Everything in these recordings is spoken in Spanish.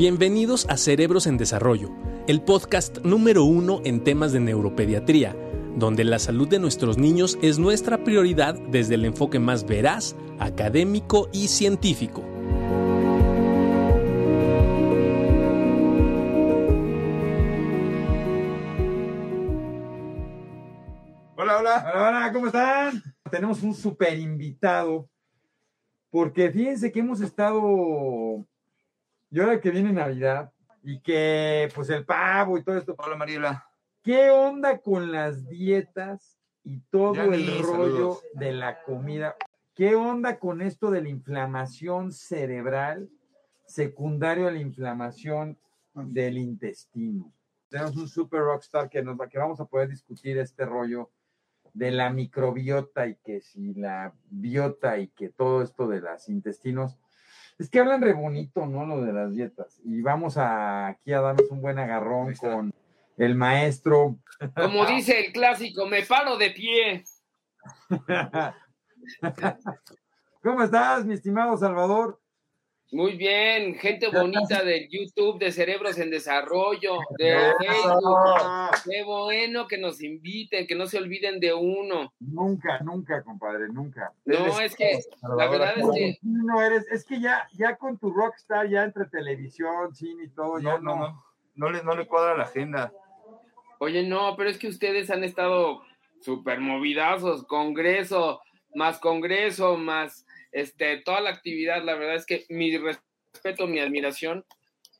Bienvenidos a Cerebros en Desarrollo, el podcast número uno en temas de neuropediatría, donde la salud de nuestros niños es nuestra prioridad desde el enfoque más veraz, académico y científico. Hola, hola, hola, hola, ¿cómo están? Tenemos un super invitado, porque fíjense que hemos estado, y ahora que viene Navidad, y que pues el pavo y todo esto. Hola Mariela. ¿Qué onda con las dietas y todo Ya el vi, rollo saludos. de la comida? ¿Qué onda con esto de la inflamación cerebral secundario a la inflamación del intestino? Tenemos un super rockstar que nos va, que vamos a poder discutir este rollo de la microbiota y que si la biota y que todo esto de los intestinos. Es que hablan re bonito, ¿no? Lo de las dietas. Y vamos a, aquí a darnos un buen agarrón con el maestro. Como dice el clásico, me paro de pie. ¿Cómo estás, mi estimado Salvador? Muy bien, gente bonita del YouTube, de Cerebros en Desarrollo, de Facebook. Qué bueno que nos inviten, que no se olviden de uno. Nunca, nunca, compadre, nunca. No, es que la verdad es que No eres, es que ya, ya con tu rockstar, ya entre televisión, cine y todo, ya No, no, no. No le, no le cuadra la agenda. Oye, no, pero es que ustedes han estado súper movidazos, congreso, más congreso, más este, toda la actividad. La verdad es que mi respeto, mi admiración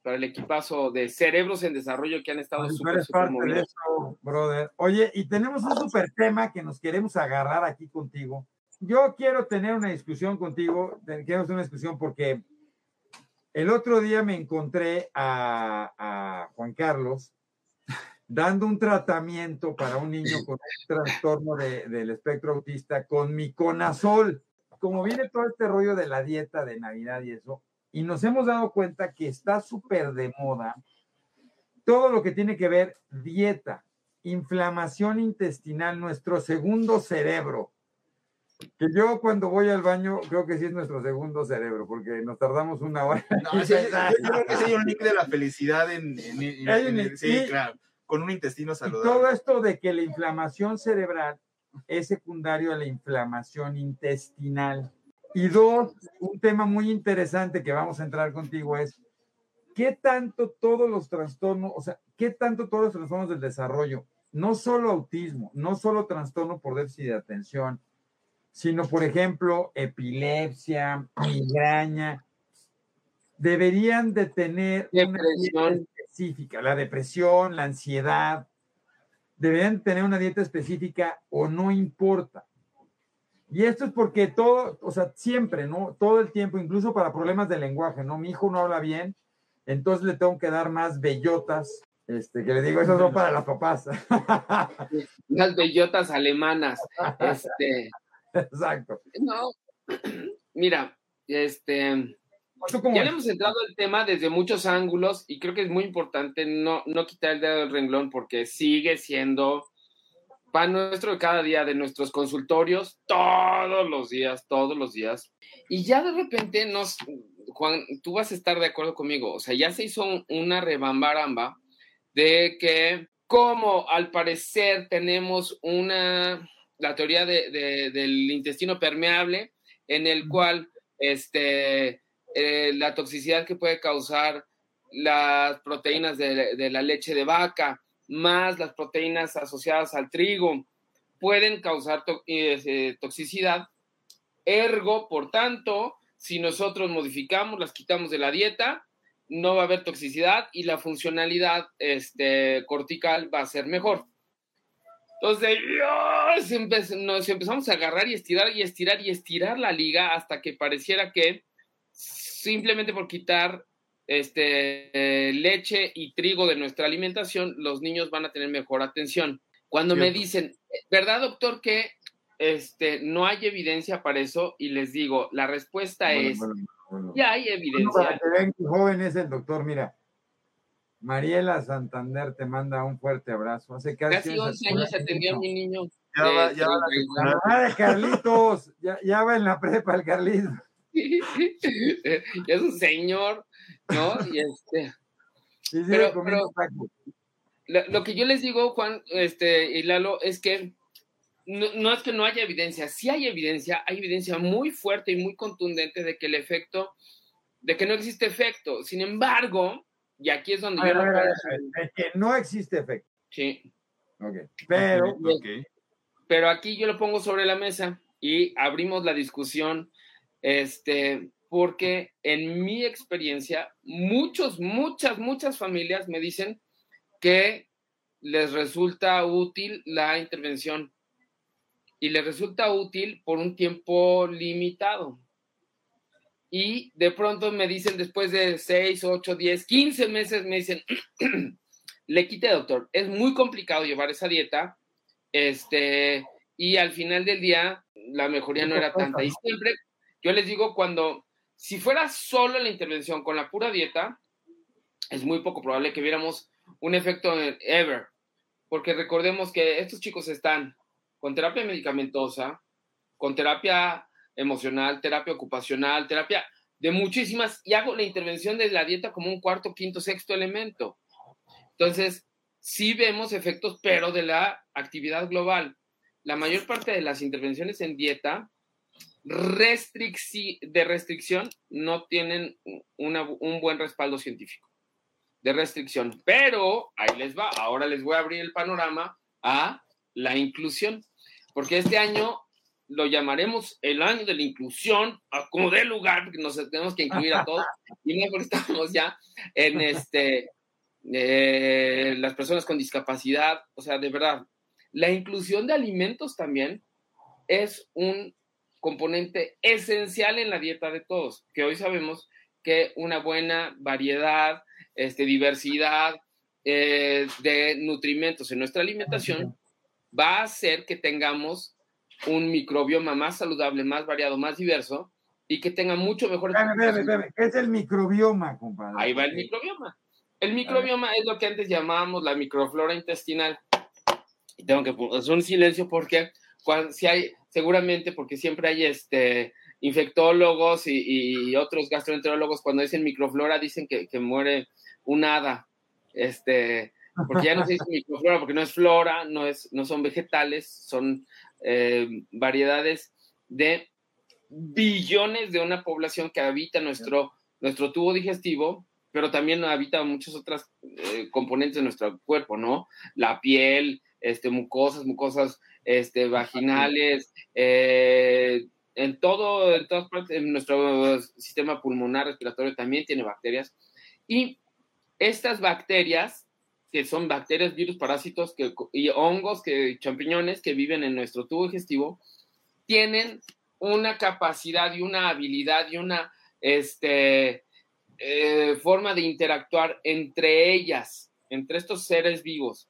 para el equipazo de cerebros en desarrollo que han estado eres súper parte de eso, brother. Oye, y tenemos un super tema que nos queremos agarrar aquí contigo. Yo quiero tener una discusión contigo, queremos una discusión porque el otro día me encontré a, a Juan Carlos dando un tratamiento para un niño con un trastorno de- del espectro autista con miconazol. Como viene todo este rollo de la dieta de Navidad y eso, y nos hemos dado cuenta que está súper de moda todo lo que tiene que ver dieta, inflamación intestinal, nuestro segundo cerebro. Que yo cuando voy al baño creo que sí es nuestro segundo cerebro, porque nos tardamos una hora. No, yo, creo que ese hay un link de la felicidad en, en- en- en- sí, sí. claro, con un intestino Y saludable. todo esto de que la inflamación cerebral es secundario a la inflamación intestinal. Y dos, un tema muy interesante que vamos a entrar contigo es, ¿qué tanto todos los trastornos, o sea, qué tanto todos los trastornos del desarrollo, no solo autismo, no solo trastorno por déficit de atención, sino, por ejemplo, epilepsia, migraña, deberían de tener una Depresión. específica, la depresión, la ansiedad, deberían tener una dieta específica o no importa. Y esto es porque todo, o sea, siempre, ¿no? Todo el tiempo, incluso para problemas de lenguaje, ¿no? Mi hijo no habla bien, entonces le tengo que dar más bellotas, este, que le digo, eso son para las papás. Las bellotas alemanas. Este, Exacto. no, mira, este, ¿Tú cómo ya le hemos entrado al tema desde muchos ángulos y creo que es muy importante no, no quitar el dedo del renglón porque sigue siendo pan nuestro de cada día de nuestros consultorios, todos los días, todos los días. Y ya de repente nos, Juan, tú vas a estar de acuerdo conmigo, o sea, ya se hizo un- una rebambaramba de que como al parecer tenemos una, la teoría de- de- del intestino permeable, en el cual este, eh, la toxicidad que puede causar las proteínas de, la leche de vaca, más las proteínas asociadas al trigo, pueden causar eh, toxicidad. Ergo, por tanto, si nosotros modificamos, las quitamos de la dieta, no va a haber toxicidad y la funcionalidad este, cortical va a ser mejor. Entonces, nos empezamos a agarrar y estirar y estirar y estirar la liga hasta que pareciera que simplemente por quitar este, eh, leche y trigo de nuestra alimentación, los niños van a tener mejor atención. Cuando me dicen, ¿verdad, doctor, que este, no hay evidencia para eso? Y les digo, la respuesta Bueno, es, bueno, bueno. ya hay evidencia. para que joven es el doctor, mira. Mariela Santander te manda un fuerte abrazo. Hace casi, Casi 11 años atendió a mi niño. Ya va- ya va la 32. La mamá de Carlitos, ya, ya va en la prepa el Carlitos. es un señor. ¿no? Y este, Sí, sí, Pero- pero- lo, lo que yo les digo, Juan este, y Lalo, es que no, no es que no haya evidencia, sí hay evidencia, hay evidencia muy fuerte y muy contundente de que el efecto, de que no existe efecto. Sin embargo, y aquí es donde A yo ver, no a ver, a que no existe efecto. Sí, Ok. Pero, Ok. pero aquí yo lo pongo sobre la mesa y abrimos la discusión, este, porque en mi experiencia, muchos, muchas, muchas familias me dicen que les resulta útil la intervención y les resulta útil por un tiempo limitado. Y de pronto me dicen después de 6, 8, 10, 15 meses, me dicen, le quite, doctor, es muy complicado llevar esa dieta, este, y al final del día la mejoría no era tanta. Y siempre, yo les digo, cuando, si fuera solo la intervención con la pura dieta, es muy poco probable que viéramos un efecto ever, porque recordemos que estos chicos están con terapia medicamentosa, con terapia emocional, terapia ocupacional, terapia de muchísimas, y hago la intervención de la dieta como un cuarto, quinto, sexto elemento. Entonces, sí vemos efectos, pero de la actividad global. La mayor parte de las intervenciones en dieta de restricción no tienen una- un buen respaldo científico. De restricción. Pero ahí les va, ahora les voy a abrir el panorama a la inclusión, porque este año lo llamaremos el año de la inclusión, como dé lugar, porque nos tenemos que incluir a todos, y porque estamos ya en este, eh, las personas con discapacidad, o sea, de verdad, la inclusión de alimentos también es un componente esencial en la dieta de todos, que hoy sabemos que una buena variedad, este, diversidad eh, de nutrimentos en nuestra alimentación va a hacer que tengamos un microbioma más saludable, más variado, más diverso y que tenga mucho mejor. espérame, ¿qué es el microbioma, compadre? Ahí va el microbioma. El microbioma es lo que antes llamábamos la microflora intestinal. Y tengo que hacer un silencio porque cuando, si hay, seguramente porque siempre hay este infectólogos y, y otros gastroenterólogos cuando dicen microflora dicen que, que muere un hada. Este, porque ya no se dice microflora, porque no es flora, no, es, no son vegetales, son eh, variedades de billones de una población que habita nuestro, nuestro tubo digestivo, pero también habita muchas otras eh, componentes de nuestro cuerpo, ¿no? La piel, este, mucosas, mucosas este, vaginales, eh, en todo, en todas partes, en nuestro sistema pulmonar respiratorio también tiene bacterias. Y estas bacterias, que son bacterias, virus, parásitos que, y hongos, que, champiñones que viven en nuestro tubo digestivo, tienen una capacidad y una habilidad y una este, eh, forma de interactuar entre ellas, entre estos seres vivos,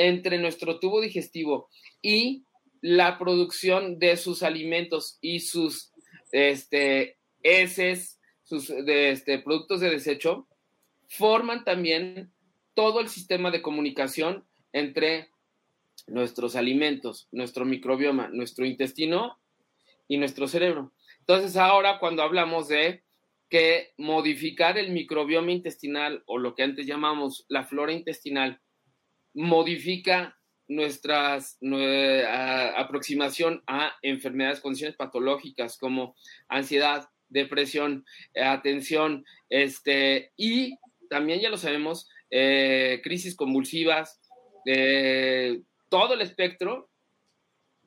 entre nuestro tubo digestivo y la producción de sus alimentos y sus este, heces, sus este, productos de desecho, forman también todo el sistema de comunicación entre nuestros alimentos, nuestro microbioma, nuestro intestino y nuestro cerebro. Entonces ahora cuando hablamos de que modificar el microbioma intestinal o lo que antes llamamos la flora intestinal modifica nuestras nuestra aproximación a enfermedades, condiciones patológicas como ansiedad, depresión, eh, atención, este, y también ya lo sabemos, eh, crisis convulsivas, eh, todo el espectro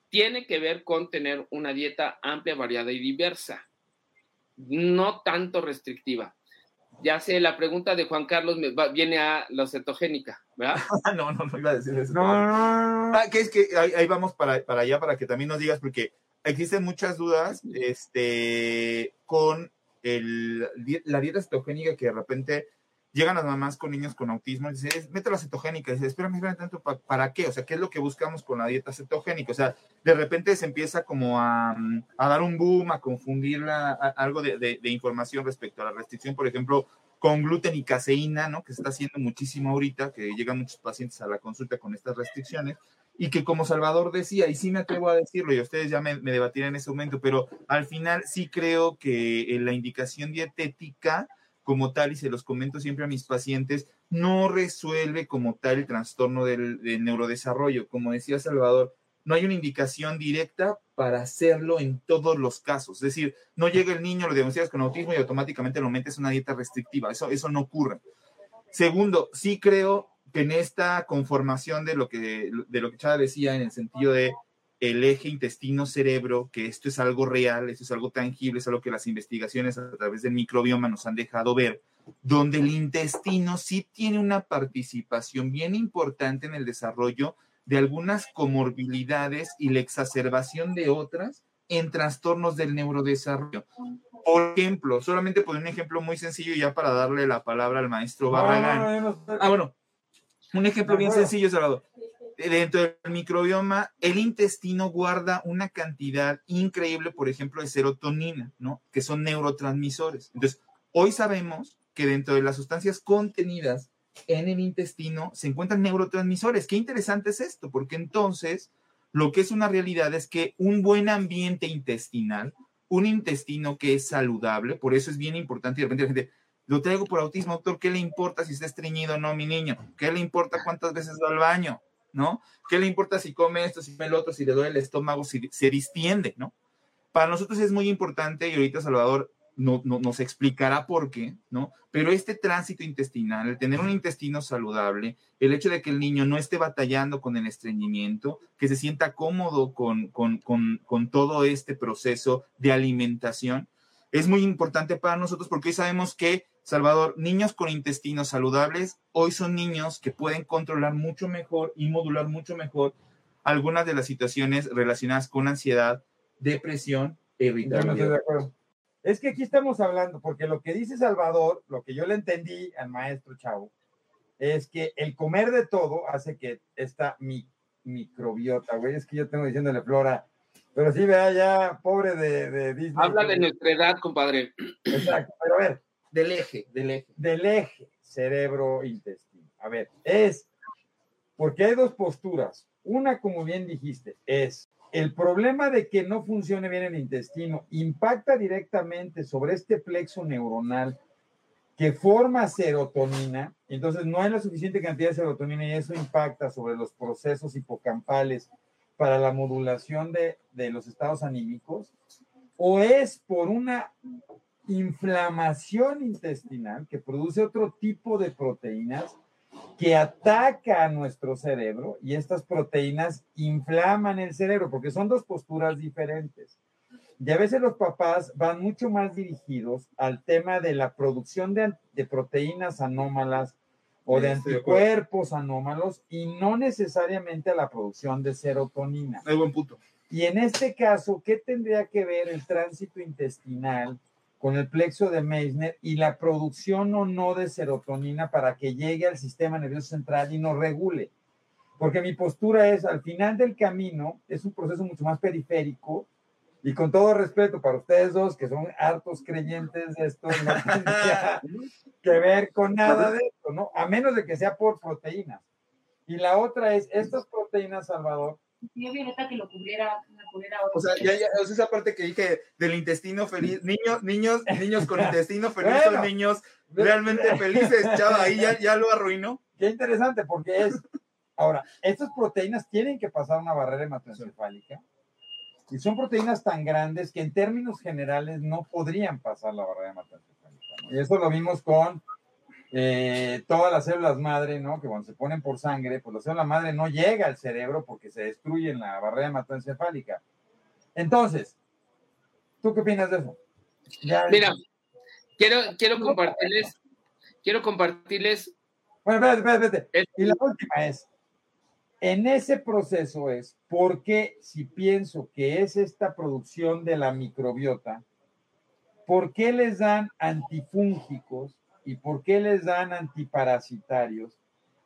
tiene que ver con tener una dieta amplia, variada y diversa, no tanto restrictiva. Ya sé, la pregunta de Juan Carlos me va, viene a la cetogénica, ¿verdad? no, no, no iba a decir eso. No, no, no, no. Ah, que es que ahí, ahí vamos para, para allá para que también nos digas, porque existen muchas dudas este, con el, la dieta cetogénica que de repente llegan las mamás con niños con autismo y dicen, mete la cetogénica. Y espérame, espérame tanto, ¿para, ¿para qué? O sea, ¿qué es lo que buscamos con la dieta cetogénica? O sea, de repente se empieza como a, a dar un boom, a confundir la, a, algo de, de, de, información respecto a la restricción, por ejemplo, con gluten y caseína, ¿no? Que se está haciendo muchísimo ahorita, que llegan muchos pacientes a la consulta con estas restricciones. Y que como Salvador decía, y sí me atrevo a decirlo, y ustedes ya me, me debatirán en ese momento, pero al final sí creo que la indicación dietética como tal, y se los comento siempre a mis pacientes, no resuelve como tal el trastorno del, neurodesarrollo. Como decía Salvador, no hay una indicación directa para hacerlo en todos los casos. Es decir, no llega el niño, lo diagnosticas con autismo y automáticamente lo metes una dieta restrictiva. Eso, eso no ocurre. Segundo, sí creo que en esta conformación de lo que, de lo que Chava decía en el sentido de el eje intestino-cerebro, que esto es algo real, esto es algo tangible, es algo que las investigaciones a través del microbioma nos han dejado ver, donde el intestino sí tiene una participación bien importante en el desarrollo de algunas comorbilidades y la exacerbación de otras en trastornos del neurodesarrollo. Por ejemplo, solamente por un ejemplo muy sencillo ya para darle la palabra al maestro Barragán. Ah, bueno, un ejemplo bien sencillo, Salvador. Dentro del microbioma, el intestino guarda una cantidad increíble, por ejemplo, de serotonina, ¿no? Que son neurotransmisores. Entonces, hoy sabemos que dentro de las sustancias contenidas en el intestino se encuentran neurotransmisores. Qué interesante es esto, porque entonces lo que es una realidad es que un buen ambiente intestinal, un intestino que es saludable, por eso es bien importante y de repente la gente, lo traigo por autismo, doctor, ¿qué le importa si está estreñido o no, mi niño? ¿Qué le importa cuántas veces va al baño? ¿No? ¿Qué le importa si come esto, si come el otro, si le duele el estómago, si se distiende, ¿no? Para nosotros es muy importante, y ahorita Salvador no, nos explicará por qué, ¿no? Pero este tránsito intestinal, el tener un intestino saludable, el hecho de que el niño no esté batallando con el estreñimiento, que se sienta cómodo con, con, todo este proceso de alimentación, es muy importante para nosotros porque hoy sabemos que, Salvador, niños con intestinos saludables, hoy son niños que pueden controlar mucho mejor y modular mucho mejor algunas de las situaciones relacionadas con ansiedad, depresión e irritabilidad. Es que aquí estamos hablando, porque lo que dice Salvador, lo que yo le entendí al maestro Chavo, es que el comer de todo hace que esta mi, microbiota, güey, es que yo tengo diciéndole Flora, pero sí, vea ya, pobre de, de Disney. Habla de nuestra edad, compadre. Exacto, pero a ver. Del eje, del eje. Del eje cerebro-intestino. A ver, es, porque hay dos posturas. Una, como bien dijiste, es el problema de que no funcione bien el intestino impacta directamente sobre este plexo neuronal que forma serotonina, entonces no hay la suficiente cantidad de serotonina y eso impacta sobre los procesos hipocampales para la modulación de, de los estados anímicos, o es por una inflamación intestinal que produce otro tipo de proteínas que ataca a nuestro cerebro y estas proteínas inflaman el cerebro, porque son dos posturas diferentes. Y a veces los papás van mucho más dirigidos al tema de la producción de, de proteínas anómalas o de anticuerpos anómalos y no necesariamente a la producción de serotonina. Es buen punto. Y en este caso, ¿qué tendría que ver el tránsito intestinal con el plexo de Meissner y la producción o no de serotonina para que llegue al sistema nervioso central y nos regule. Porque mi postura es, al final del camino, es un proceso mucho más periférico y con todo respeto para ustedes dos, que son hartos creyentes de esto, no tendría que ver con nada de esto, ¿no? A menos de que sea por proteínas. Y la otra es, estas proteínas, Salvador, Violeta que lo cubriera, O sea, ya, ya, o sea, esa parte que dije del intestino feliz, niños, niños, niños con intestino feliz son niños realmente felices, chava, ahí ya, ya lo arruinó. Qué interesante, porque es, ahora, estas proteínas tienen que pasar una barrera hematoencefálica y son proteínas tan grandes que en términos generales no podrían pasar la barrera hematoencefálica. Y eso lo vimos con eh, todas las células madre, ¿no? Que cuando se ponen por sangre, pues la célula madre no llega al cerebro porque se destruye en la barrera hematoencefálica. Entonces, ¿tú qué opinas de eso? Mira, quiero, quiero compartirles, quiero compartirles. Bueno, espérate, espérate, Y la última es, en ese proceso es, ¿por qué si pienso que es esta producción de la microbiota, ¿por qué les dan antifúngicos y por qué les dan antiparasitarios,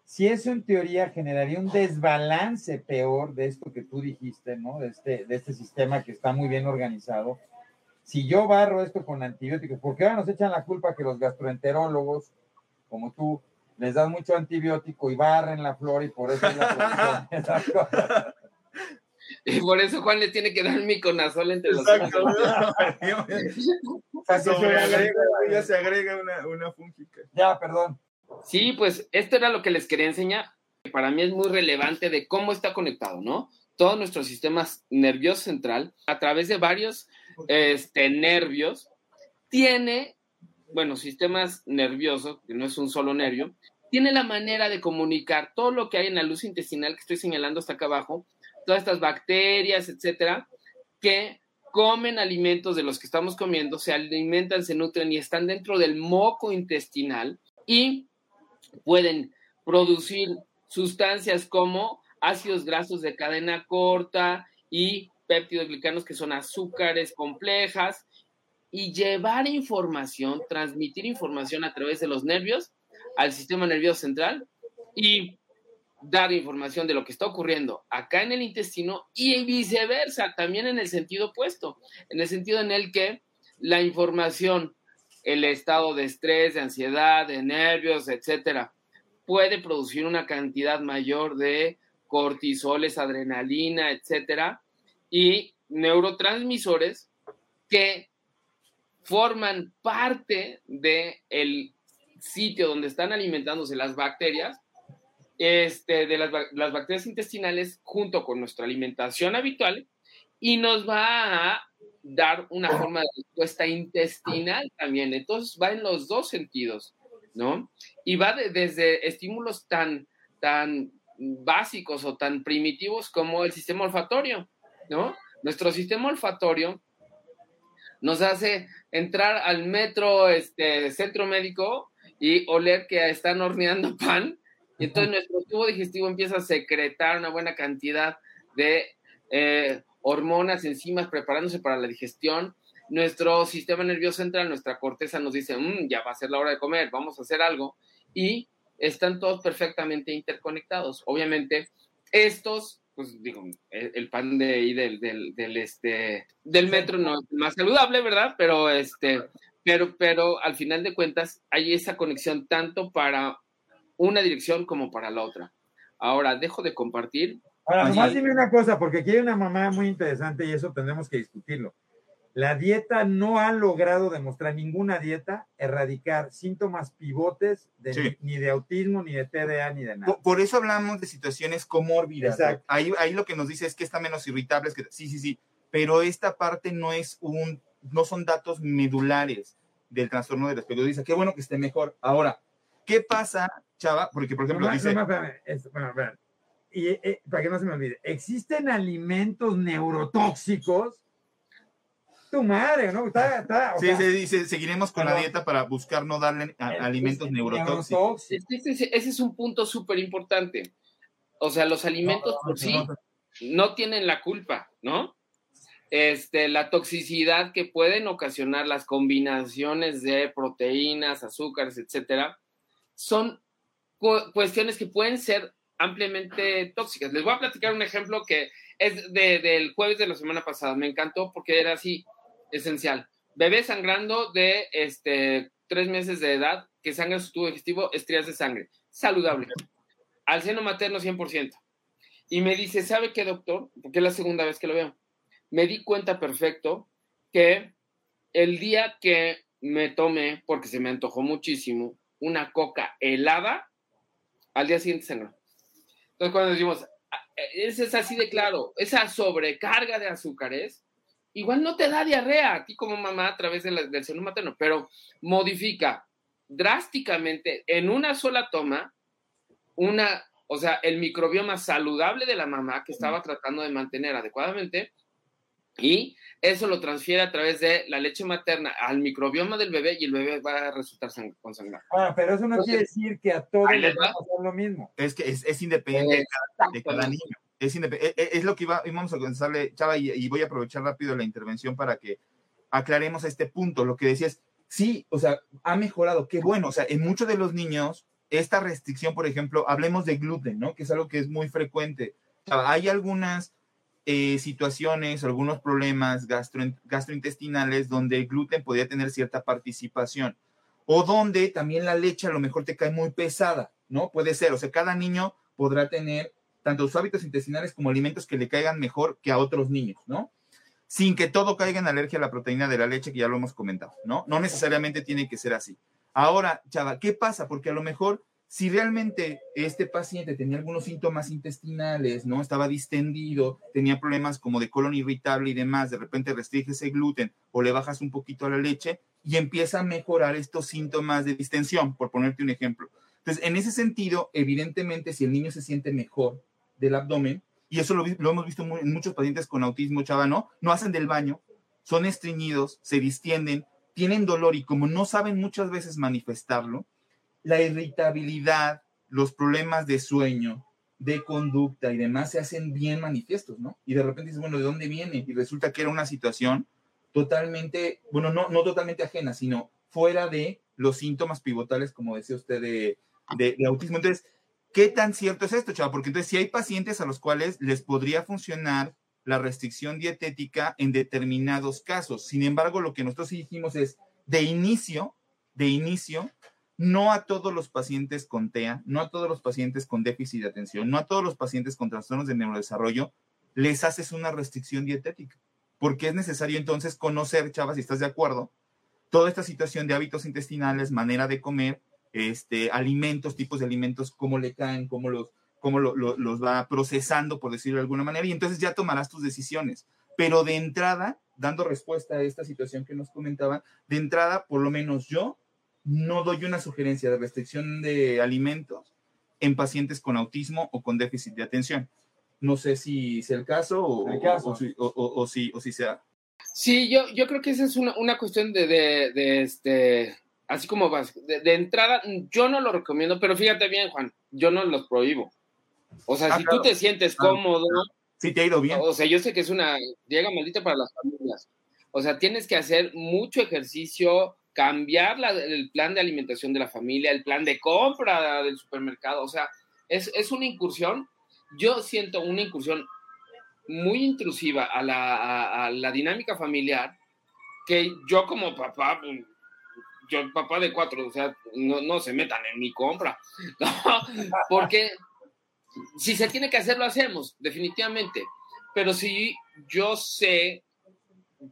si eso en teoría generaría un desbalance peor de esto que tú dijiste, ¿no? De este, de este sistema que está muy bien organizado. Si yo barro esto con antibióticos, ¿por qué ahora nos echan la culpa que los gastroenterólogos, como tú, les dan mucho antibiótico y barren la flora y por eso es la Y por eso Juan le tiene que dar miconazol entre los Exacto. Se agrega- ya se agrega una, una fúngica. Ya, perdón. Sí, pues esto era lo que les quería enseñar. que Para mí es muy relevante de cómo está conectado, ¿no? Todo nuestro sistema nervioso central, a través de varios este, nervios, tiene, bueno, sistemas nerviosos, que no es un solo nervio, tiene la manera de comunicar todo lo que hay en la luz intestinal que estoy señalando hasta acá abajo, todas estas bacterias, etcétera, que comen alimentos de los que estamos comiendo, se alimentan, se nutren y están dentro del moco intestinal y pueden producir sustancias como ácidos grasos de cadena corta y péptidos glicanos que son azúcares complejas y llevar información, transmitir información a través de los nervios al sistema nervioso central y dar información de lo que está ocurriendo acá en el intestino y viceversa, también en el sentido opuesto, en el sentido en el que la información, el estado de estrés, de ansiedad, de nervios, etcétera, puede producir una cantidad mayor de cortisoles, adrenalina, etcétera, y neurotransmisores que forman parte del sitio donde están alimentándose las bacterias, este, de las, bac- las bacterias intestinales junto con nuestra alimentación habitual y nos va a dar una forma de respuesta intestinal también. Entonces va en los dos sentidos, ¿no? Y va de- desde estímulos tan, tan básicos o tan primitivos como el sistema olfatorio, ¿no? Nuestro sistema olfatorio nos hace entrar al metro, este, centro médico y oler que están horneando pan. Y entonces nuestro tubo digestivo empieza a secretar una buena cantidad de eh, hormonas, enzimas, preparándose para la digestión. Nuestro sistema nervioso central, nuestra corteza nos dice, "Mm, ya va a ser la hora de comer, vamos a hacer algo. Y están todos perfectamente interconectados. Obviamente, estos, pues digo, el, el pan de ahí del, del, del, este, del metro no es el más saludable, ¿verdad? Pero, este, pero, pero al final de cuentas hay esa conexión tanto para una dirección como para la otra. Ahora, dejo de compartir. Ahora, nomás dime una cosa, porque aquí hay una mamá muy interesante y eso tendremos que discutirlo. La dieta no ha logrado demostrar ninguna dieta erradicar síntomas pivotes de, Sí. ni, ni de autismo, ni de TDA, ni de nada. Por, por eso hablamos de situaciones comórbidas. Exacto. Ahí, ahí lo que nos dice es que está menos irritable, es que sí, sí, sí, pero esta parte no es un, no son datos medulares del trastorno del espectro. Dice, qué bueno que esté mejor. Ahora, ¿qué pasa, Chava? Porque, por ejemplo, dice, nomás, espérame, es- bueno, espérame. Y eh, para que no se me olvide, ¿existen alimentos neurotóxicos? Tu madre, ¿no? Está, está, o sí, sea, se dice, seguiremos con la dieta para buscar no darle a- alimentos es- neurotóxicos. neurotóxicos. Ese, ese- ese es un punto súper importante. O sea, los alimentos No, no, por sí no, no. no tienen la culpa, ¿no? Este, la toxicidad que pueden ocasionar las combinaciones de proteínas, azúcares, etcétera, son cuestiones que pueden ser ampliamente tóxicas. Les voy a platicar un ejemplo que es de- del jueves de la semana pasada. Me encantó porque era así esencial. Bebé sangrando de este, tres meses de edad que sangra su tubo digestivo, estrías de sangre. Saludable. Al seno materno 100%. Y me dice, ¿sabe qué, doctor? Porque es la segunda vez que lo veo. Me di cuenta perfecto que el día que me tomé, porque se me antojó muchísimo, una coca helada, al día siguiente sangró. Entonces, cuando decimos, "Ah, ese es así de claro, esa sobrecarga de azúcares, igual no te da diarrea a ti como mamá a través de la- del seno materno, pero modifica drásticamente en una sola toma una, o sea, el microbioma saludable de la mamá que estaba tratando de mantener adecuadamente y eso lo transfiere a través de la leche materna al microbioma del bebé y el bebé va a resultar sang- con sangre. Ahora, pero eso no Entonces, quiere decir que a todos les va. a pasar lo mismo. Es que es, es independiente de cada, de cada niño. Es, indep- e- e- es lo que iba, íbamos a comenzarle, Chava, y, y voy a aprovechar rápido la intervención para que aclaremos este punto. Lo que decías, sí, o sea, ha mejorado, qué bueno. O sea, en muchos de los niños, esta restricción, por ejemplo, hablemos de gluten, ¿no? Que es algo que es muy frecuente. Chava, hay algunas eh, situaciones, algunos problemas gastro, gastrointestinales donde el gluten podría tener cierta participación o donde también la leche a lo mejor te cae muy pesada, ¿no? Puede ser, o sea, cada niño podrá tener tanto sus hábitos intestinales como alimentos que le caigan mejor que a otros niños, ¿no? sin que todo caiga en alergia a la proteína de la leche, que ya lo hemos comentado, ¿no? No necesariamente tiene que ser así. Ahora, chava, ¿qué pasa? Porque a lo mejor si realmente este paciente tenía algunos síntomas intestinales, ¿no? Estaba distendido, tenía problemas como de colon irritable y demás, de repente restringes el gluten o le bajas un poquito a la leche y empieza a mejorar estos síntomas de distensión, por ponerte un ejemplo. Entonces, en ese sentido, evidentemente, si el niño se siente mejor del abdomen, y eso lo, lo hemos visto en muchos pacientes con autismo, chava, ¿no? No hacen del baño, son estreñidos, se distienden, tienen dolor y como no saben muchas veces manifestarlo, la irritabilidad, los problemas de sueño, de conducta y demás se hacen bien manifiestos, ¿no? Y de repente dices, bueno, ¿de dónde viene? Y resulta que era una situación totalmente, bueno, no, no totalmente ajena, sino fuera de los síntomas pivotales, como decía usted, de, de, de autismo. Entonces, ¿qué tan cierto es esto, chaval? Porque entonces si hay pacientes a los cuales les podría funcionar la restricción dietética en determinados casos. Sin embargo, lo que nosotros dijimos es, de inicio, de inicio, no a todos los pacientes con TEA, no a todos los pacientes con déficit de atención, no a todos los pacientes con trastornos de neurodesarrollo, les haces una restricción dietética, porque es necesario entonces conocer, chavas, si estás de acuerdo, toda esta situación de hábitos intestinales, manera de comer, este, alimentos, tipos de alimentos, cómo le caen, cómo los, cómo lo, lo, los va procesando, por decirlo de alguna manera, y entonces ya tomarás tus decisiones. Pero de entrada, dando respuesta a esta situación que nos comentaba, de entrada, por lo menos yo, no doy una sugerencia de restricción de alimentos en pacientes con autismo o con déficit de atención. No sé si sea el caso o, El caso. o, si, o- o- o si, o si sea. Sí, yo, yo creo que esa es una, una cuestión de, de, de, este, así como vas, de, de entrada, yo no lo recomiendo, pero fíjate bien, Juan, yo no los prohíbo. O sea, Ah, si claro. tú te sientes Claro. cómodo, Si te ha ido bien. o sea, yo sé que es una llega maldita para las familias. O sea, tienes que hacer mucho ejercicio, cambiar la- el plan de alimentación de la familia, el plan de compra del supermercado. O sea, es, es una incursión. Yo siento una incursión muy intrusiva a la, a- a la dinámica familiar que yo como papá, yo papá de cuatro, o sea, no, no se metan en mi compra, ¿no? porque si se tiene que hacer, lo hacemos, definitivamente. Pero si yo sé,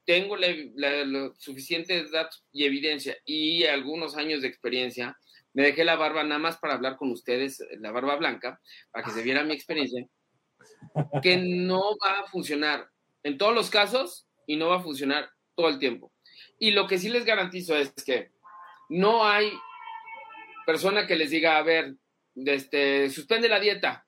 tengo la, la- los suficientes datos y evidencia y algunos años de experiencia, me dejé la barba nada más para hablar con ustedes, la barba blanca, para que se viera mi experiencia, que no va a funcionar en todos los casos y no va a funcionar todo el tiempo. Y lo que sí les garantizo es que no hay persona que les diga, a ver, este, suspende la dieta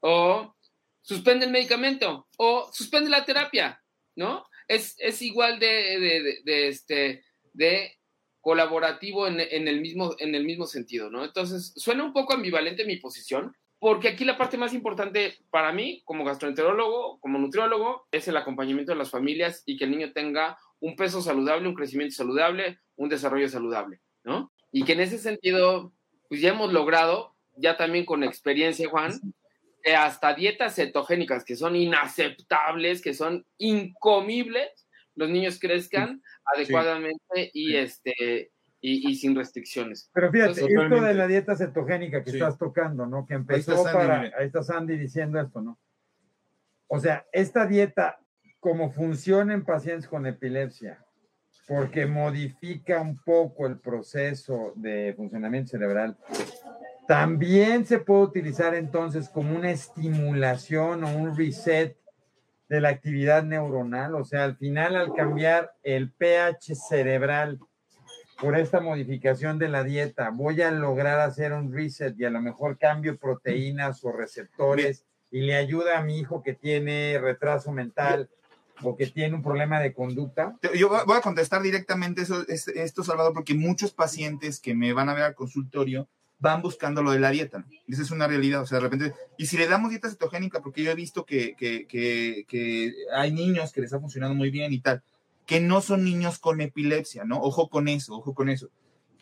o suspende el medicamento o suspende la terapia, ¿no? Es, es igual de, este, de colaborativo en, en el mismo, en el mismo sentido, ¿no? Entonces, suena un poco ambivalente mi posición, porque aquí la parte más importante para mí, como gastroenterólogo, como nutriólogo, es el acompañamiento de las familias y que el niño tenga un peso saludable, un crecimiento saludable, un desarrollo saludable, ¿no? Y que en ese sentido, pues ya hemos logrado, ya también con experiencia, Juan, hasta dietas cetogénicas que son inaceptables, que son incomibles, los niños crezcan adecuadamente y este y, y sin restricciones. Pero fíjate, Entonces, esto de la dieta cetogénica que Sí. estás tocando, ¿no? Que empezó está Sandy, para. mire. Ahí está Sandy diciendo esto, ¿no? O sea, esta dieta, como funciona en pacientes con epilepsia, porque modifica un poco el proceso de funcionamiento cerebral, también se puede utilizar entonces como una estimulación o un reset de la actividad neuronal. O sea, al final, al cambiar el pH cerebral por esta modificación de la dieta, voy a lograr hacer un reset y a lo mejor cambio proteínas o receptores y le ayuda a mi hijo que tiene retraso mental o que tiene un problema de conducta. Yo voy a contestar directamente eso, es- esto, Salvador, porque muchos pacientes que me van a ver al consultorio van buscando lo de la dieta. Esa es una realidad. O sea, de repente, y si le damos dieta cetogénica, porque yo he visto que, que, que, que hay niños que les ha funcionado muy bien y tal, que no son niños con epilepsia, ¿no? Ojo con eso, ojo con eso.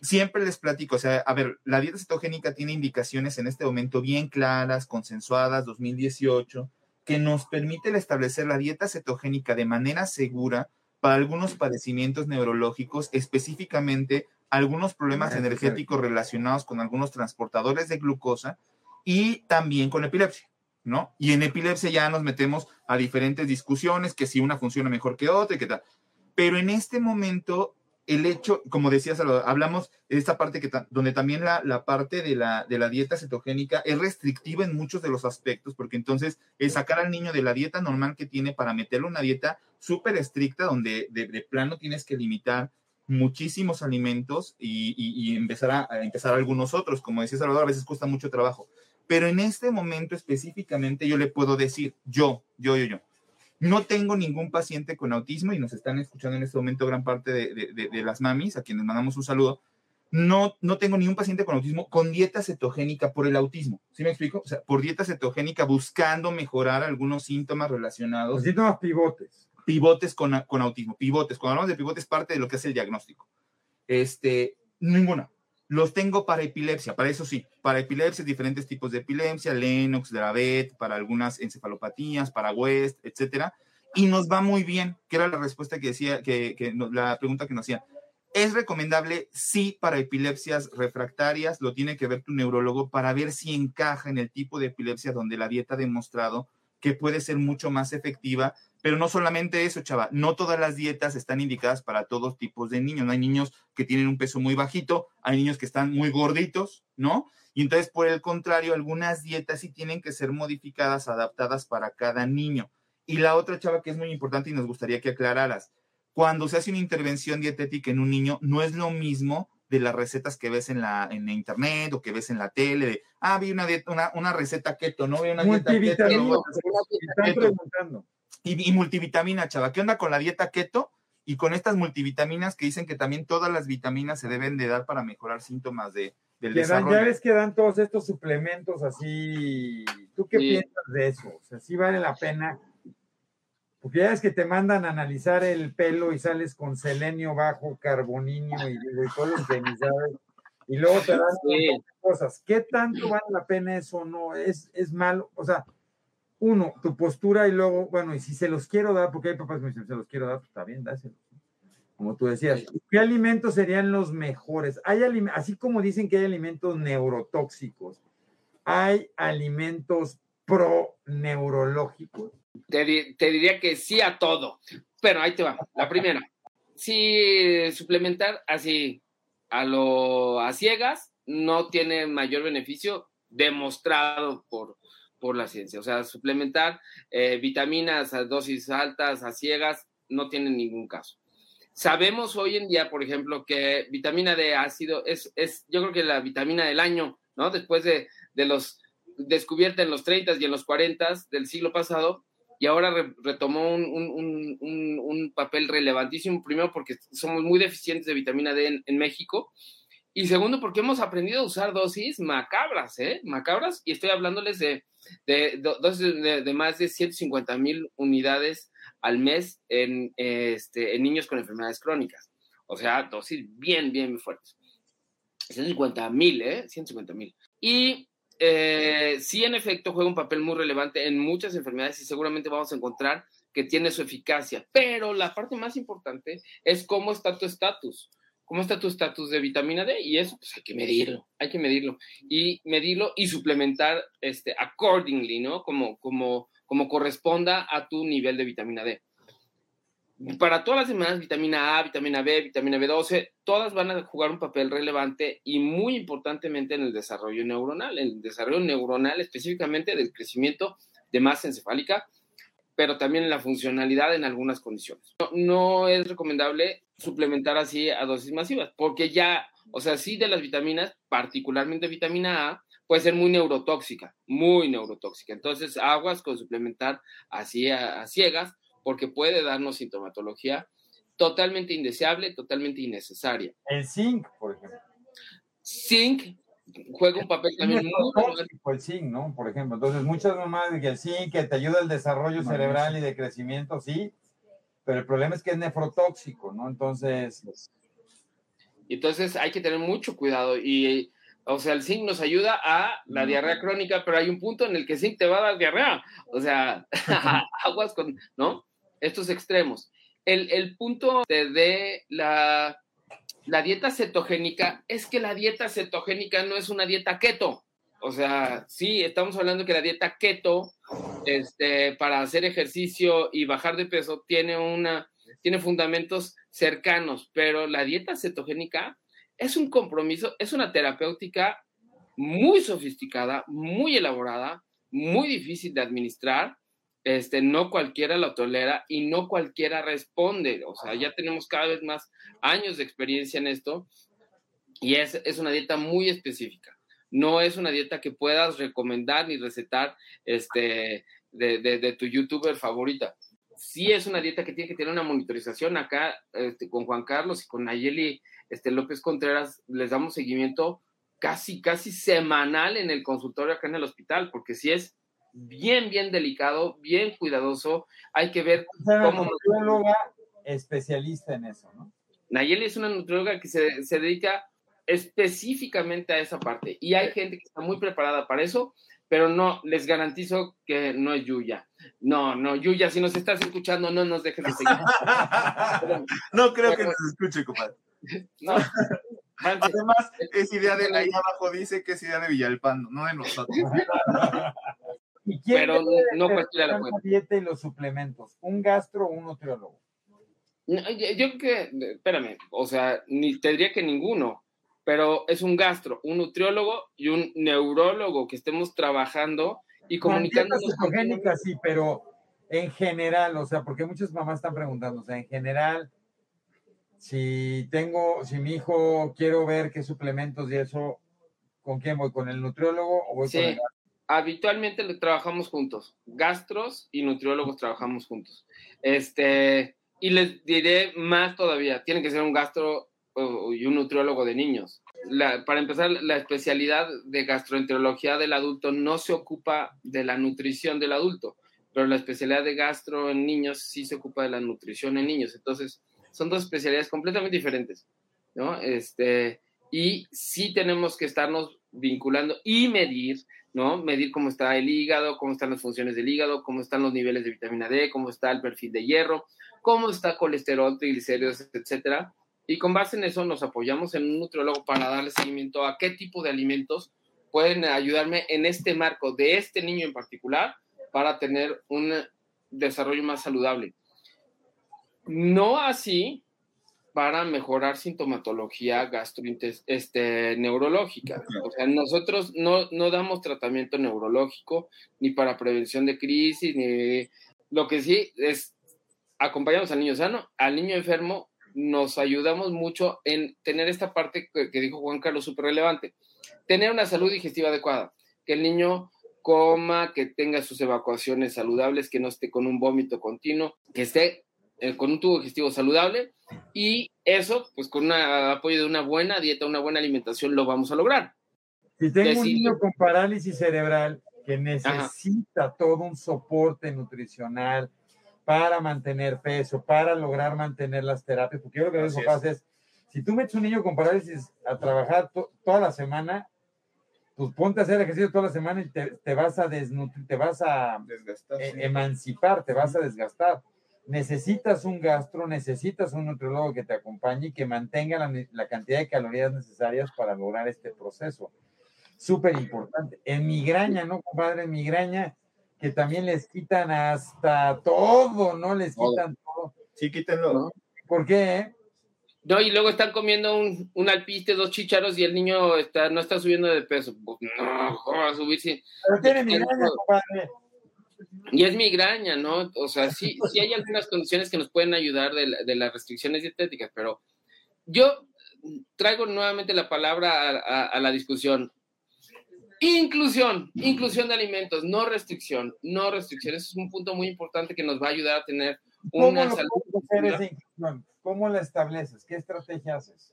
Siempre les platico, o sea, a ver, la dieta cetogénica tiene indicaciones en este momento bien claras, consensuadas, 2018, que nos permite establecer la dieta cetogénica de manera segura para algunos padecimientos neurológicos, específicamente algunos problemas Ah, energéticos relacionados con algunos transportadores de glucosa y también con epilepsia. ¿no? Y en epilepsia ya nos metemos a diferentes discusiones, que si una funciona mejor que otra y qué tal. Pero en este momento, el hecho, como decías, hablamos de esta parte que donde también la, la parte de la, de la dieta cetogénica es restrictiva en muchos de los aspectos, porque entonces es sacar al niño de la dieta normal que tiene para meterle una dieta súper estricta, donde de, de, plano tienes que limitar muchísimos alimentos y, y, y empezar a, empezar algunos otros. Como decía Salvador, a veces cuesta mucho trabajo. Pero en este momento específicamente yo le puedo decir, yo, yo, yo, yo, no tengo ningún paciente con autismo y nos están escuchando en este momento gran parte de, de, de, las mamis, a quienes mandamos un saludo. No, no tengo ningún paciente con autismo con dieta cetogénica por el autismo. ¿Sí me explico? O sea, por dieta cetogénica buscando mejorar algunos síntomas relacionados. Los síntomas pivotes. Pivotes con, con autismo. Pivotes. Cuando hablamos de pivotes, parte de lo que es el diagnóstico. Este, ninguna. Los tengo para epilepsia, para eso sí, para epilepsia, diferentes tipos de epilepsia, Lennox, Dravet, para algunas encefalopatías, para West, etcétera. Y nos va muy bien, que era la respuesta que decía, que, que la pregunta que nos hacían. ¿Es recomendable? Sí, para epilepsias refractarias, lo tiene que ver tu neurólogo para ver si encaja en el tipo de epilepsia donde la dieta ha demostrado que puede ser mucho más efectiva pero no solamente eso, chava, no todas las dietas están indicadas para todos tipos de niños. No hay niños que tienen un peso muy bajito, hay niños que están muy gorditos, ¿no? Y entonces, por el contrario, algunas dietas sí tienen que ser modificadas, adaptadas para cada niño. Y la otra, chava, que es muy importante y nos gustaría que aclararas, cuando se hace una intervención dietética en un niño, no es lo mismo de las recetas que ves en la en internet o que ves en la tele, de, ah, vi una, dieta, una, una receta keto, ¿no? Vi una dieta keto. No, están preguntando y, y, multivitamina, chava. ¿Qué onda con la dieta keto? Y con estas multivitaminas que dicen que también todas las vitaminas se deben de dar para mejorar síntomas de, del que desarrollo. Dan, ya ves que dan todos estos suplementos así. ¿Tú qué sí. piensas de eso? O sea, sí vale la pena. Porque ya es que te mandan a analizar el pelo y sales con selenio bajo, carboninio y, digo, y todos los sabes. Y luego te dan sí. cosas. ¿Qué tanto vale la pena eso? No, es, es malo. O sea, uno, tu postura y luego, bueno, y si se los quiero dar, porque hay papás que me dicen, se los quiero dar, pues está bien, dáselos. Como tú decías, ¿qué alimentos serían los mejores? Hay así como dicen que hay alimentos neurotóxicos, hay alimentos pro-neurológicos. Te, te, diría que sí a todo, pero ahí te va. La primera, sí, suplementar así a lo a ciegas no tiene mayor beneficio demostrado por, por la ciencia. O sea, suplementar eh, vitaminas a dosis altas, a ciegas, no tiene ningún caso. Sabemos hoy en día, por ejemplo, que vitamina D ácido es, es yo creo que la vitamina del año, ¿no? Después de, de los descubierta en los 30 y en los 40 del siglo pasado, y ahora re, retomó un, un, un, un, papel relevantísimo, primero porque somos muy deficientes de vitamina D en, en México, y segundo, porque hemos aprendido a usar dosis macabras, ¿eh? Macabras, y estoy hablándoles de, de, de, de, más de 150 mil unidades al mes en, este, en niños con enfermedades crónicas. O sea, dosis bien, bien fuertes. 150 mil, ¿eh? 150 mil. Y eh, sí, en efecto, juega un papel muy relevante en muchas enfermedades y seguramente vamos a encontrar que tiene su eficacia. Pero la parte más importante es cómo está tu estatus cómo está tu estatus de vitamina D y eso pues hay que medirlo, hay que medirlo y medirlo y suplementar este accordingly, ¿no? Como como como corresponda a tu nivel de vitamina D. Para todas las demás, vitamina A, vitamina B, vitamina B12, todas van a jugar un papel relevante y muy importantemente en el desarrollo neuronal, en el desarrollo neuronal específicamente del crecimiento de masa encefálica, pero también en la funcionalidad en algunas condiciones. No, no es recomendable suplementar así a dosis masivas, porque ya, o sea, sí de las vitaminas, particularmente vitamina A, puede ser muy neurotóxica, muy neurotóxica. Entonces, aguas con suplementar así a ciegas, porque puede darnos sintomatología totalmente indeseable, totalmente innecesaria. El zinc, por ejemplo. Zinc juega un papel también muy tóxico el zinc, ¿no? Por ejemplo, entonces muchas mamás de que el zinc que te ayuda al desarrollo cerebral y de crecimiento, sí, pero el problema es que es nefrotóxico, ¿no? Entonces... Entonces hay que tener mucho cuidado y, o sea, el zinc nos ayuda a la diarrea crónica, pero hay un punto en el que el zinc te va a dar diarrea, o sea, aguas con, ¿no? Estos extremos. El, el punto de, la, la dieta cetogénica es que la dieta cetogénica no es una dieta keto. O sea, sí, estamos hablando que la dieta keto, este, para hacer ejercicio y bajar de peso, tiene una, tiene fundamentos cercanos, pero la dieta cetogénica es un compromiso, es una terapéutica muy sofisticada, muy elaborada, muy difícil de administrar. Este, no cualquiera lo tolera y no cualquiera responde. O sea, ya tenemos cada vez más años de experiencia en esto y es, es una dieta muy específica. No es una dieta que puedas recomendar ni recetar este, de, de, de tu youtuber favorita. Sí es una dieta que tiene que tener una monitorización. Acá este, con Juan Carlos y con Nayeli este, López Contreras les damos seguimiento casi, casi semanal en el consultorio acá en el hospital, porque si es bien, bien delicado, bien cuidadoso, hay que ver O sea, cómo... una nutrióloga especialista en eso, ¿no? Nayeli es una nutrióloga que se, se dedica específicamente a esa parte y hay gente que está muy preparada para eso, pero no, les garantizo que no es Yuya. No, no, Yuya, si nos estás escuchando, no nos dejes de seguir. No creo que nos escuche, compadre. No, Además, es idea de ahí abajo dice que es idea de Villalpando, no de nosotros. ¿Y quién Pero no cualquiera la dieta y los suplementos? ¿Un gastro o un nutriólogo? No, yo yo creo que, espérame, o sea, ni te diría que ninguno, pero es un gastro, un nutriólogo y un neurólogo que estemos trabajando y comunicándonos. con- sí, pero en general, o sea, porque muchas mamás están preguntando, o sea, en general, si tengo, si mi hijo quiero ver qué suplementos y eso, ¿con quién voy? ¿Con el nutriólogo o voy Sí. con el Habitualmente trabajamos juntos, gastros y nutriólogos trabajamos juntos. Este, y les diré más todavía, tiene que ser un gastro y un nutriólogo de niños. Para empezar, la especialidad de gastroenterología del adulto no se ocupa de la nutrición del adulto, pero la especialidad de gastro en niños sí se ocupa de la nutrición en niños. Entonces, son dos especialidades completamente diferentes, ¿no? Este, y sí tenemos que estarnos vinculando y medir, ¿no? Medir cómo está el hígado, cómo están las funciones del hígado, cómo están los niveles de vitamina D, cómo está el perfil de hierro, cómo está colesterol, triglicéridos, etcétera. Y con base en eso nos apoyamos en un nutriólogo para darle seguimiento a qué tipo de alimentos pueden ayudarme en este marco de este niño en particular para tener un desarrollo más saludable. No así para mejorar sintomatología gastrointestinal, este, neurológica. O sea, nosotros no, no damos tratamiento neurológico ni para prevención de crisis, ni lo que sí es acompañamos al niño sano, al niño enfermo, nos ayudamos mucho en tener esta parte que, que dijo Juan Carlos, súper relevante, tener una salud digestiva adecuada, que el niño coma, que tenga sus evacuaciones saludables, que no esté con un vómito continuo, que esté eh, con un tubo digestivo saludable y eso, pues con un apoyo de una buena dieta, una buena alimentación, lo vamos a lograr. Si tengo un Decir- niño con parálisis cerebral que necesita todo un soporte nutricional para mantener peso, para lograr mantener las terapias, porque yo lo que veo papás es, si tú metes un niño con parálisis a trabajar to- toda la semana, pues ponte a hacer ejercicio toda la semana y te, te vas a desnutrir, te vas a Desgastar. eh, sí. emancipar, te vas a desgastar. Necesitas un gastro, necesitas un nutriólogo que te acompañe y que mantenga la, la cantidad de calorías necesarias para lograr este proceso. Súper importante. En migraña, ¿no, compadre? En migraña, que también les quitan hasta todo, ¿no? Les quitan todo. Sí, quítenlo. ¿no? ¿Por qué? eh? No, y luego están comiendo un, un alpiste, dos chícharos y el niño está, no está subiendo de peso. Pues no, ¿cómo va a subir? Pero tiene migraña, compadre. Y es migraña, ¿no? O sea, sí, sí hay algunas condiciones que nos pueden ayudar de, la- de las restricciones dietéticas, pero yo traigo nuevamente la palabra a, a- a la discusión. Inclusión, inclusión de alimentos, no restricción, no restricción. Ese es un punto muy importante que nos va a ayudar a tener ¿Cómo una lo salud esa inclusión? ¿Cómo la estableces? ¿Qué estrategia haces?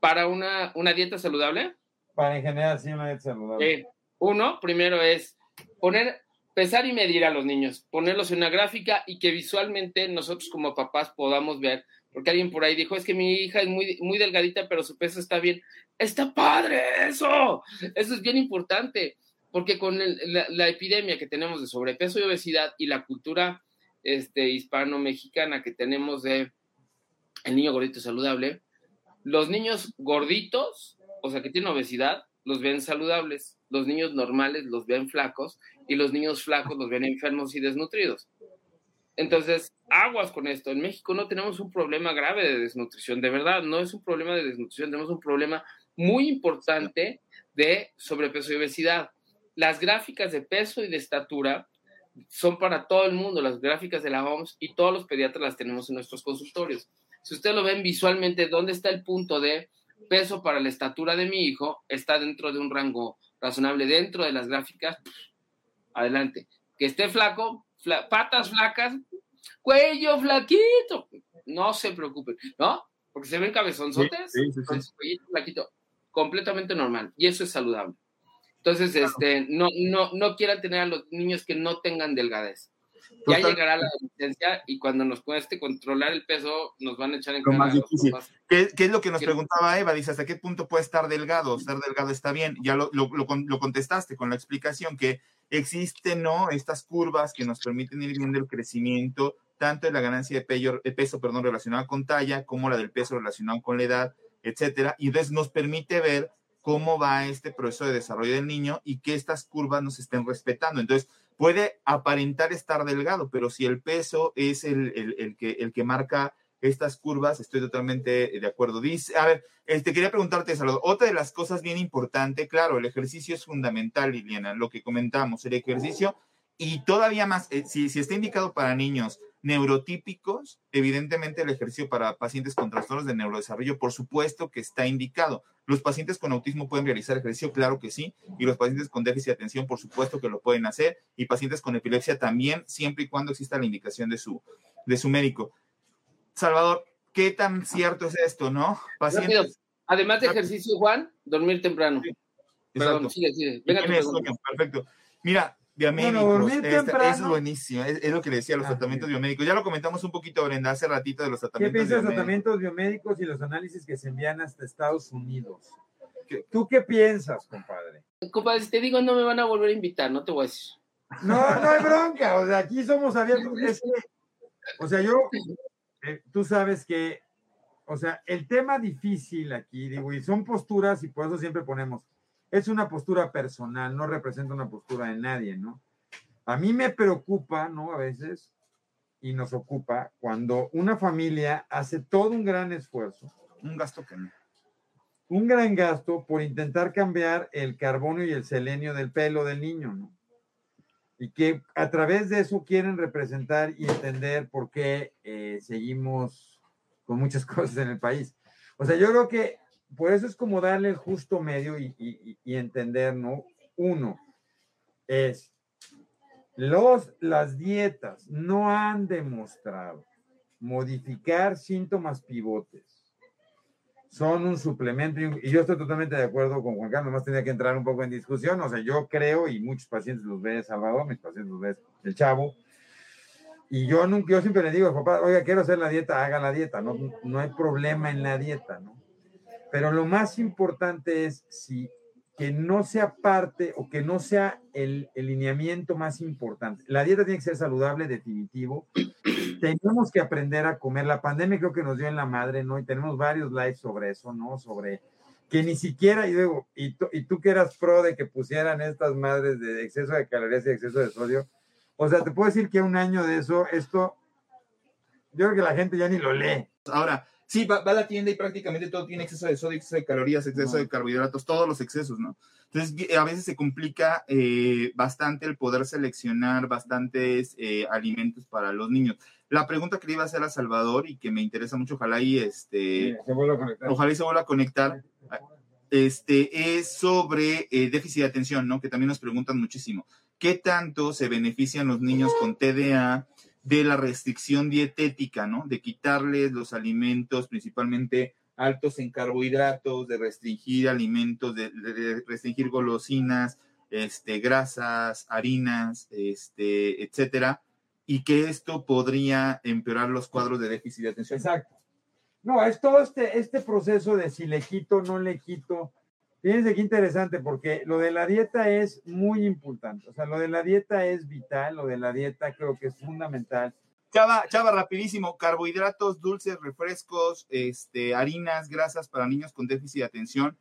para una, una dieta saludable. Para en general, sí, una dieta saludable. Eh, uno, primero es poner, pesar y medir a los niños, ponerlos en una gráfica y que visualmente nosotros como papás podamos ver, porque alguien por ahí dijo, es que mi hija es muy, muy delgadita, pero su peso está bien. Está padre eso, eso es bien importante, porque con la epidemia que tenemos de sobrepeso y obesidad y la cultura este, hispano-mexicana que tenemos de el niño gordito saludable, los niños gorditos, o sea, que tienen obesidad, los ven saludables. los niños normales los ven flacos y los niños flacos los ven enfermos y desnutridos. Entonces, aguas con esto. En México no tenemos un problema grave de desnutrición, de verdad, no es un problema de desnutrición, tenemos un problema muy importante de sobrepeso y obesidad. Las gráficas de peso y de estatura son para todo el mundo, las gráficas de la OMS y todos los pediatras las tenemos en nuestros consultorios. Si ustedes lo ven visualmente, ¿dónde está el punto de peso para la estatura de mi hijo? Está dentro de un rango razonable, dentro de las gráficas. Adelante. Que esté flaco, patas flacas, cuello flaquito. No se preocupen, ¿no? Porque se ven cabezonzotes, sí, sí, sí, cuello flaquito, completamente normal. Y eso es saludable. Entonces, este, no, no, no quieran tener a los niños que no tengan delgadez. Ya llegará la adolescencia y cuando nos cueste controlar el peso, nos van a echar en cara. Más difícil. ¿Qué, ¿Qué, es lo que nos preguntaba Eva? Dice, ¿hasta qué punto puede estar delgado? Estar delgado está bien. Ya lo, lo, lo, contestaste con la explicación que existen, ¿no? Estas curvas que nos permiten ir viendo el crecimiento, tanto de la ganancia de, peso, de peso perdón, relacionada con talla, como la del peso relacionado con la edad, etcétera. Y entonces nos permite ver cómo va este proceso de desarrollo del niño y que estas curvas nos estén respetando. Entonces, puede aparentar estar delgado, pero si el peso es el, el, que, el que marca estas curvas, estoy totalmente de acuerdo. Dice, a ver, este, quería preguntarte, Salvador, otra de las cosas bien importante, claro, el ejercicio es fundamental, Liliana, lo que comentamos, el ejercicio, y todavía más, eh, si, si está indicado para niños neurotípicos, evidentemente el ejercicio para pacientes con trastornos de neurodesarrollo, por supuesto que está indicado. Los pacientes con autismo pueden realizar ejercicio, claro que sí, y los pacientes con déficit de atención, por supuesto que lo pueden hacer, y pacientes con epilepsia también, siempre y cuando exista la indicación de su, de su médico. Salvador, ¿qué tan cierto es esto, no? Pacientes... Además de ejercicio, Juan, dormir temprano. Perdón, sigue, sigue. Venga, Perfecto. Mira, biomédicos, este, es buenísimo, es, lo que le decía, los tratamientos biomédicos. Ya lo comentamos un poquito, Brenda, hace ratito de los tratamientos ¿Qué piensas de los tratamientos biomédicos y los análisis que se envían hasta Estados Unidos? ¿Tú qué piensas, compadre? Compadre, si te digo, no me van a volver a invitar, no te voy a decir. No, no hay bronca, o sea, aquí somos abiertos. o sea, yo, eh, tú sabes que, o sea, el tema difícil aquí, digo, y son posturas y por eso siempre ponemos, es una postura personal, no representa una postura de nadie, ¿no? A mí me preocupa, ¿no? A veces, y nos ocupa, cuando una familia hace todo un gran esfuerzo. Un gasto que no. Un gran gasto por intentar cambiar el carbono y el selenio del pelo del niño, ¿no? Y que a través de eso quieren representar y entender por qué eh, seguimos con muchas cosas en el país. O sea, yo creo que por eso es como darle el justo medio y, entender, ¿no? Uno, es, los, las dietas no han demostrado modificar síntomas pivotes. Son un suplemento y yo estoy totalmente de acuerdo con Juan Carlos, más tenía que entrar un poco en discusión, o sea, yo creo y muchos pacientes los ve Salvador, mis pacientes los ve el chavo, y yo, nunca, yo siempre le digo, papá, oiga, quiero hacer la dieta, haga la dieta, no, no hay problema en la dieta, ¿no? Pero lo más importante es si que no sea parte o que no sea el, el, lineamiento más importante. La dieta tiene que ser saludable, definitivo. Tenemos que aprender a comer. La pandemia creo que nos dio en la madre, ¿no? Y tenemos varios lives sobre eso, ¿no? Sobre que ni siquiera, y luego, y, y tú que eras pro de que pusieran estas madres de exceso de calorías y exceso de sodio, o sea, te puedo decir que un año de eso, esto, yo creo que la gente ya ni lo lee. Ahora, Sí, va, a la tienda y prácticamente todo tiene exceso de sodio, exceso de calorías, exceso de carbohidratos, todos los excesos, ¿no? Entonces, a veces se complica eh, bastante el poder seleccionar bastantes eh, alimentos para los niños. La pregunta que le iba a hacer a Salvador y que me interesa mucho, ojalá y este, ojalá y se vuelva a conectar, este, es sobre eh, déficit de atención, ¿no? Que también nos preguntan muchísimo. ¿Qué tanto se benefician los niños con TDA? De la restricción dietética, ¿no? De quitarles los alimentos principalmente altos en carbohidratos, de restringir alimentos, de, restringir golosinas, este, grasas, harinas, este, etcétera, y que esto podría empeorar los cuadros de déficit de atención. Exacto. No, es todo este, este proceso de si le quito, no le quito, Fíjense qué interesante, porque lo de la dieta es muy importante. O sea, lo de la dieta es vital, lo de la dieta creo que es fundamental. Chava, Chava, rapidísimo, carbohidratos, dulces, refrescos, este, harinas, grasas para niños con déficit de atención.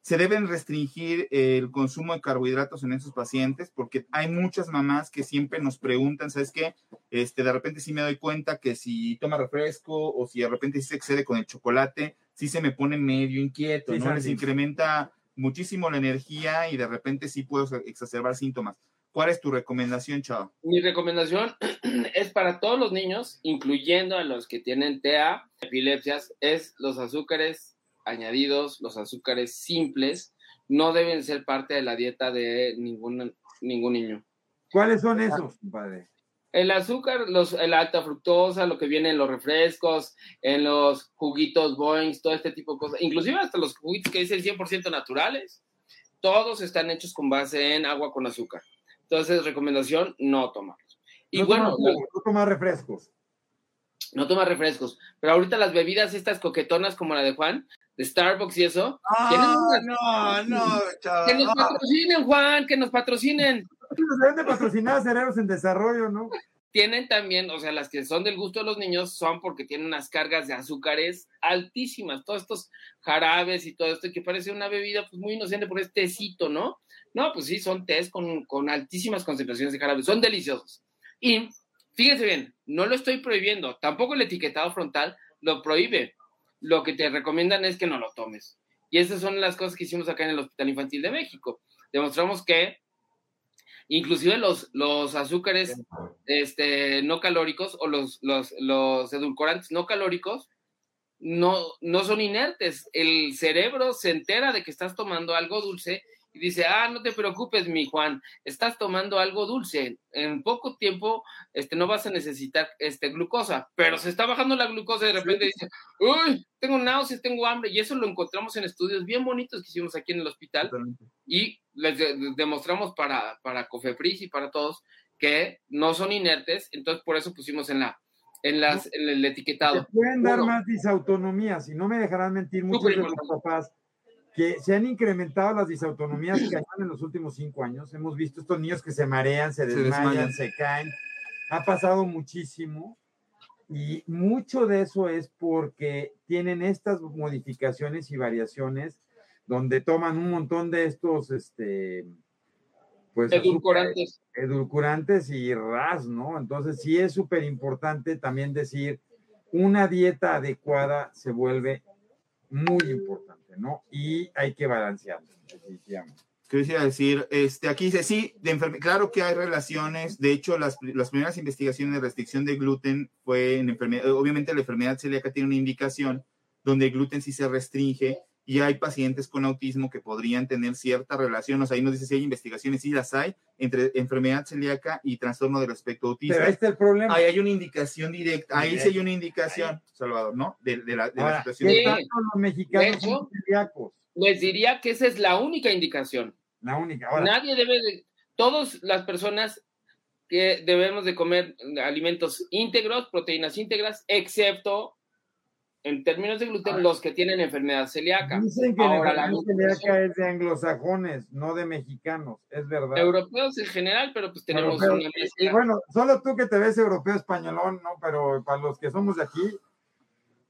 Se deben restringir el consumo de carbohidratos en esos pacientes porque hay muchas mamás que siempre nos preguntan, ¿sabes qué? Este, de repente sí me doy cuenta que si toma refresco o si de repente sí se excede con el chocolate, sí se me pone medio inquieto, ¿no? Les incrementa muchísimo la energía y de repente sí puedo exacerbar síntomas. ¿Cuál es tu recomendación, Chava? Mi recomendación es para todos los niños, incluyendo a los que tienen TEA, epilepsias, es los azúcares añadidos, los azúcares simples, no deben ser parte de la dieta de ningún, ningún niño. ¿Cuáles son esos, compadre? El azúcar, los, la alta fructosa, lo que viene en los refrescos, en los juguitos Boeings, todo este tipo de cosas, inclusive hasta los juguitos que dicen 100% naturales, todos están hechos con base en agua con azúcar. Entonces, recomendación, no tomarlos. Y no bueno, tomar jugo, no tomar refrescos. no tomar refrescos, pero ahorita las bebidas estas coquetonas como la de Juan, de Starbucks y eso, ¿Tienen una- no, no, Chava. que nos no. patrocinen, Juan, que nos patrocinen. Deben de patrocinar cerebros en desarrollo, ¿no? Tienen también, o sea, las que son del gusto de los niños son porque tienen unas cargas de azúcares altísimas, todos estos jarabes y todo esto que parece una bebida pues muy inocente por este tecito, ¿no? No, pues sí, son tés con, con altísimas concentraciones de jarabes, son deliciosos. Y fíjense bien, no lo estoy prohibiendo, tampoco el etiquetado frontal lo prohíbe. Lo que te recomiendan es que no lo tomes. Y esas son las cosas que hicimos acá en el Hospital Infantil de México. Demostramos que inclusive los, los azúcares este, no calóricos o los, los, los edulcorantes no calóricos no, no son inertes. El cerebro se entera de que estás tomando algo dulce y dice, ah, no te preocupes, mi Juan, estás tomando algo dulce. En poco tiempo este, no vas a necesitar este, glucosa, pero se está bajando la glucosa y de repente dice, uy, tengo náuseas, tengo hambre. Y eso lo encontramos en estudios bien bonitos que hicimos aquí en el hospital y les de- de- demostramos para, para Cofepris y para todos que no son inertes, entonces por eso pusimos en la en las en el Te etiquetado. pueden dar Uno. más disautonomías y no me dejarán mentir muchos de los papás que se han incrementado las disautonomías que en los últimos cinco años. Hemos visto estos niños que se marean, se desmayan. se caen. Ha pasado muchísimo y mucho de eso es porque tienen estas modificaciones y variaciones donde toman un montón de estos, este, pues, Edulcorantes. edulcorantes y ras, ¿no? Entonces sí es súper importante también decir, una dieta adecuada se vuelve muy importante, ¿no? Y hay que balancearla, definitivamente. ¿Qué quisiera decir? Este, aquí dice, sí, de claro que hay relaciones. De hecho, las, las primeras investigaciones de restricción de gluten fue en enfermedad. Obviamente, la enfermedad celíaca tiene una indicación donde el gluten sí se restringe y hay pacientes con autismo que podrían tener cierta relación. O sea, ahí nos dice si hay investigaciones, sí las hay, entre enfermedad celíaca y trastorno del espectro autista. Pero ahí está el problema. Ahí hay una indicación directa, ahí sí hay una indicación, Salvador, ¿no? De, de la, de la Ahora, situación. ¿qué Sí. tanto los mexicanos De hecho- son celíacos? Les diría que esa es la única indicación. La única. Ahora, Nadie debe de, todas las personas que debemos de comer alimentos íntegros, proteínas íntegras, excepto en términos de gluten, los que tienen enfermedad celíaca. dicen que Ahora, la enfermedad celíaca es de anglosajones, no de mexicanos, es verdad. Europeos en general, pero pues tenemos una Y mezcla. bueno, solo tú que te ves europeo españolón, ¿no? Pero para los que somos de aquí,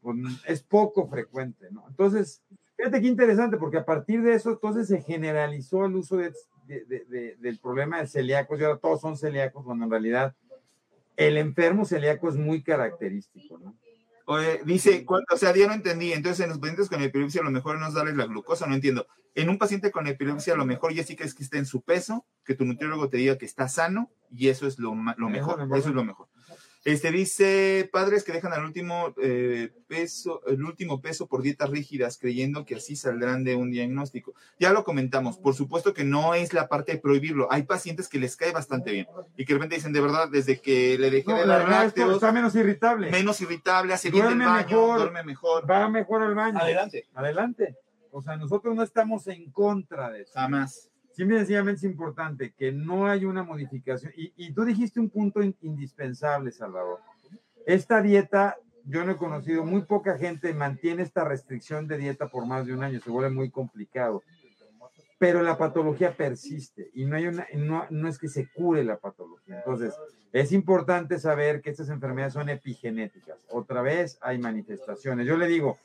pues es poco frecuente, ¿no? Entonces, fíjate qué interesante, porque a partir de eso, entonces se generalizó el uso de- de- de- de- del problema de celíacos, y ahora todos son celíacos, cuando en realidad el enfermo celíaco es muy característico, ¿no? Oye, dice, ¿cuál- o sea, ya no entendí. Entonces, en los pacientes con epilepsia, a lo mejor no es darles la glucosa, no entiendo. En un paciente con epilepsia, a lo mejor ya sí que es que esté en su peso, que tu nutriólogo te diga que está sano, y eso es lo, lo mejor. Eso es lo mejor. Este dice, padres que dejan al último eh, peso, el último peso por dietas rígidas, creyendo que así saldrán de un diagnóstico. Ya lo comentamos, por supuesto que no es la parte de prohibirlo. Hay pacientes que les cae bastante bien y que de repente dicen, de verdad, desde que le dejé No, de la dar verdad es que lácteos, está menos irritable, menos irritable, hace bien el Duerme baño, mejor. duerme mejor. va mejor al baño. Adelante. Adelante. O sea, nosotros no estamos en contra de eso. Jamás. Simple y sencillamente es importante que no hay una modificación. Y, tú dijiste un punto in- indispensable, Salvador. Esta dieta, yo no he conocido, muy poca gente mantiene esta restricción de dieta por más de un año, se vuelve muy complicado. Pero la patología persiste y no, hay una, no, no es que se cure la patología. Entonces, es importante saber que estas enfermedades son epigenéticas. Otra vez hay manifestaciones. Yo le digo,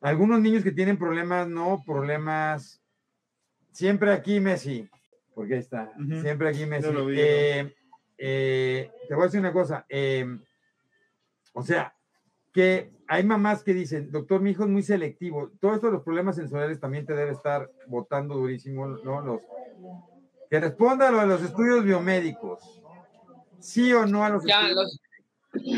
algunos niños que tienen problemas, no problemas siempre aquí Messi, porque ahí está, siempre aquí Messi. Vi, Eh, eh, te voy a decir una cosa, eh, o sea, que hay mamás que dicen, doctor, mi hijo es muy selectivo. Todos estos los problemas sensoriales también te debe estar botando durísimo, ¿no? Los, que responda a lo de los estudios biomédicos. ¿Sí o no a los Ya, estudios? los-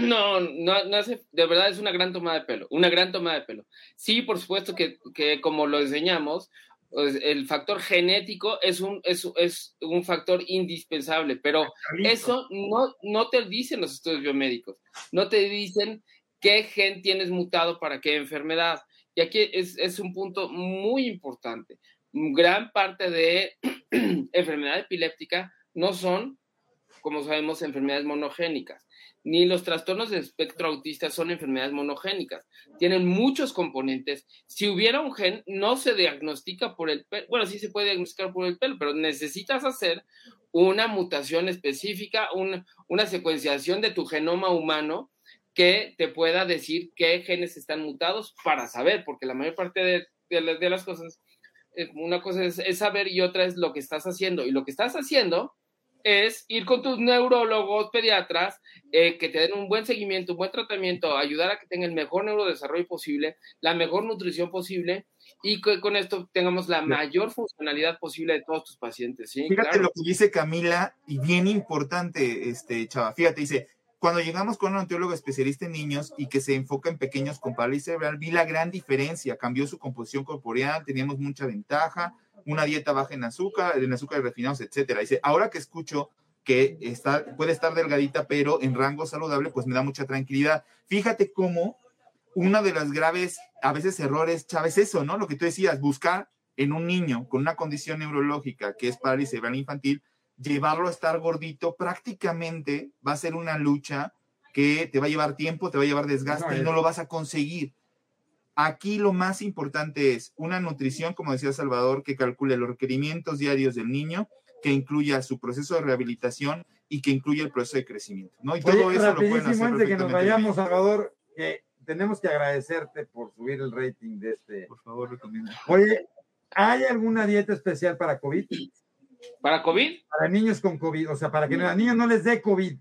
no, no, no hace, de verdad es una gran toma de pelo, una gran toma de pelo. Sí, por supuesto que, que como lo enseñamos, el factor genético es un, es, es un factor indispensable, pero eso no, no te dicen los estudios biomédicos, no te dicen qué gen tienes mutado para qué enfermedad. Y aquí es, es un punto muy importante. Gran parte de enfermedad epiléptica no son, como sabemos, enfermedades monogénicas, ni los trastornos de espectro autista son enfermedades monogénicas. Tienen muchos componentes. Si hubiera un gen, no se diagnostica por el pelo. Bueno, sí se puede diagnosticar por el pelo, pero necesitas hacer una mutación específica, un- una secuenciación de tu genoma humano que te pueda decir qué genes están mutados para saber, porque la mayor parte de, las- cosas, eh, una cosa es saber y otra es lo que estás haciendo. Y lo que estás haciendo es ir con tus neurólogos, pediatras, eh, que te den un buen seguimiento, un buen tratamiento, ayudar a que tengan el mejor neurodesarrollo posible, la mejor nutrición posible y que con esto tengamos la mayor funcionalidad posible de todos tus pacientes. ¿sí? Fíjate Claro. lo que dice Camila, y bien importante, este, chava. Fíjate, dice, cuando llegamos con un ontólogo especialista en niños y que se enfoca en pequeños con parálisis cerebral, vi la gran diferencia. Cambió su composición corporal, teníamos mucha ventaja, una dieta baja en azúcar, en azúcares refinados, etcétera. Dice, ahora que escucho que está, puede estar delgadita, pero en rango saludable, pues me da mucha tranquilidad. Fíjate cómo una de las graves, a veces errores, Chávez, eso, ¿no? Lo que tú decías, buscar en un niño con una condición neurológica que es parálisis cerebral infantil, llevarlo a estar gordito prácticamente va a ser una lucha que te va a llevar tiempo, te va a llevar desgaste No, y no lo vas a conseguir. Aquí lo más importante es una nutrición, como decía Salvador, que calcule los requerimientos diarios del niño, que incluya su proceso de rehabilitación y que incluya el proceso de crecimiento, ¿no? Y todo eso lo pueden hacer antes de que nos vayamos. Salvador, que tenemos que agradecerte por subir el rating de este. Por favor, recomienda. Oye, ¿hay alguna dieta especial para COVID? ¿Para COVID? Para niños con COVID, o sea, para que a los niños no les dé COVID.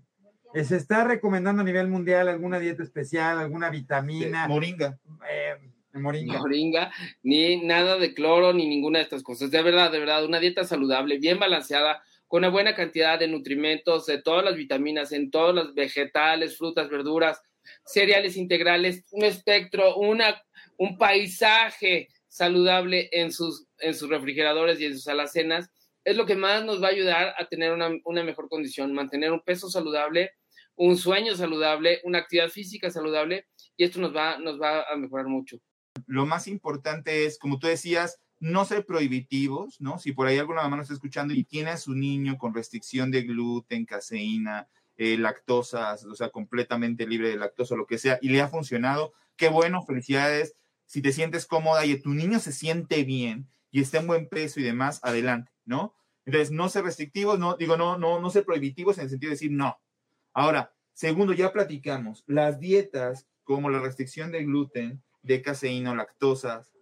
Eh, ¿Se está recomendando a nivel mundial alguna dieta especial, alguna vitamina? Moringa. eh, moringa. moringa, ni nada de cloro, ni ninguna de estas cosas. De verdad, de verdad, una dieta saludable, bien balanceada, con una buena cantidad de nutrimentos, de todas las vitaminas, en todos los vegetales, frutas, verduras, cereales integrales, un espectro, una, un paisaje saludable en sus, en sus refrigeradores y en sus alacenas, es lo que más nos va a ayudar a tener una, una mejor condición, mantener un peso saludable, un sueño saludable, una actividad física saludable, y esto nos va, nos va a mejorar mucho. lo más importante es, como tú decías, no ser prohibitivos, ¿no? Si por ahí alguna mamá nos está escuchando y tiene a su niño con restricción de gluten, caseína, eh, lactosa, o sea, completamente libre de lactosa, lo que sea, y le ha funcionado, qué bueno, felicidades. Si te sientes cómoda y tu niño se siente bien y está en buen peso y demás, adelante, ¿no? Entonces, no ser restrictivos, no, digo, no, no, no ser prohibitivos en el sentido de decir no. Ahora, segundo, ya platicamos, las dietas como la restricción de gluten, de caseína o lactosas,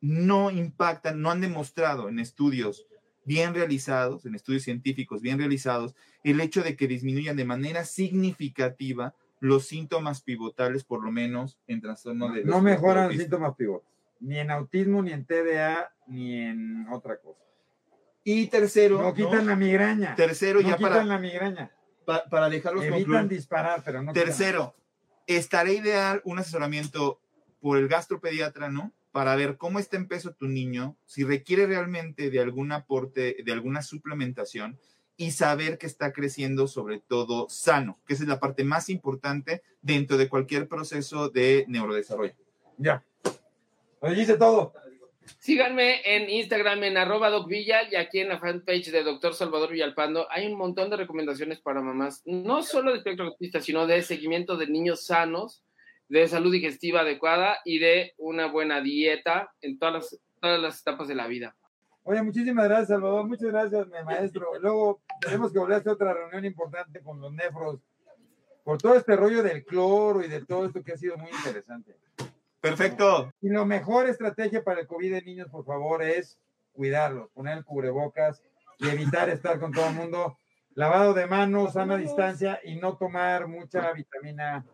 no impactan, no han demostrado en estudios bien realizados, en estudios científicos bien realizados, el hecho de que disminuyan de manera significativa los síntomas pivotales, por lo menos en trastorno de... No mejoran autista. síntomas pivotes, ni en autismo, ni en TDA, ni en otra cosa. Y tercero, No quitan ¿no? la migraña. tercero no ya quitan para, la migraña. Pa- para dejarlos Evitan concluir. disparar, pero no. Tercero, estaría ideal un asesoramiento por el gastropediatra, ¿no? Para ver cómo está en peso tu niño, si requiere realmente de algún aporte, de alguna suplementación y saber que está creciendo sobre todo sano, que esa es la parte más importante dentro de cualquier proceso de neurodesarrollo. Ya. Lo dijiste todo. Síganme en Instagram en arroba docvilla y aquí en la fanpage de Doctor Salvador Villalpando hay un montón de recomendaciones para mamás, no solo de espectro autista, sino de seguimiento de niños sanos, de salud digestiva adecuada y de una buena dieta en todas las, todas las etapas de la vida. Oye, muchísimas gracias, Salvador. Muchas gracias, mi maestro. Luego tenemos que volver a hacer otra reunión importante con los nefros por todo este rollo del cloro y de todo esto que ha sido muy interesante. Perfecto. Y la mejor estrategia para el COVID de niños, por favor, es cuidarlos, poner el cubrebocas y evitar estar con todo el mundo. Lavado de manos, sana distancia y no tomar mucha vitamina.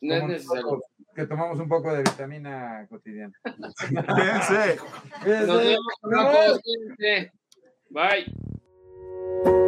No es necesario. nosotros, Que tomamos un poco de vitamina cotidiana. Fíjense. Nos vemos, cuídense. Bye.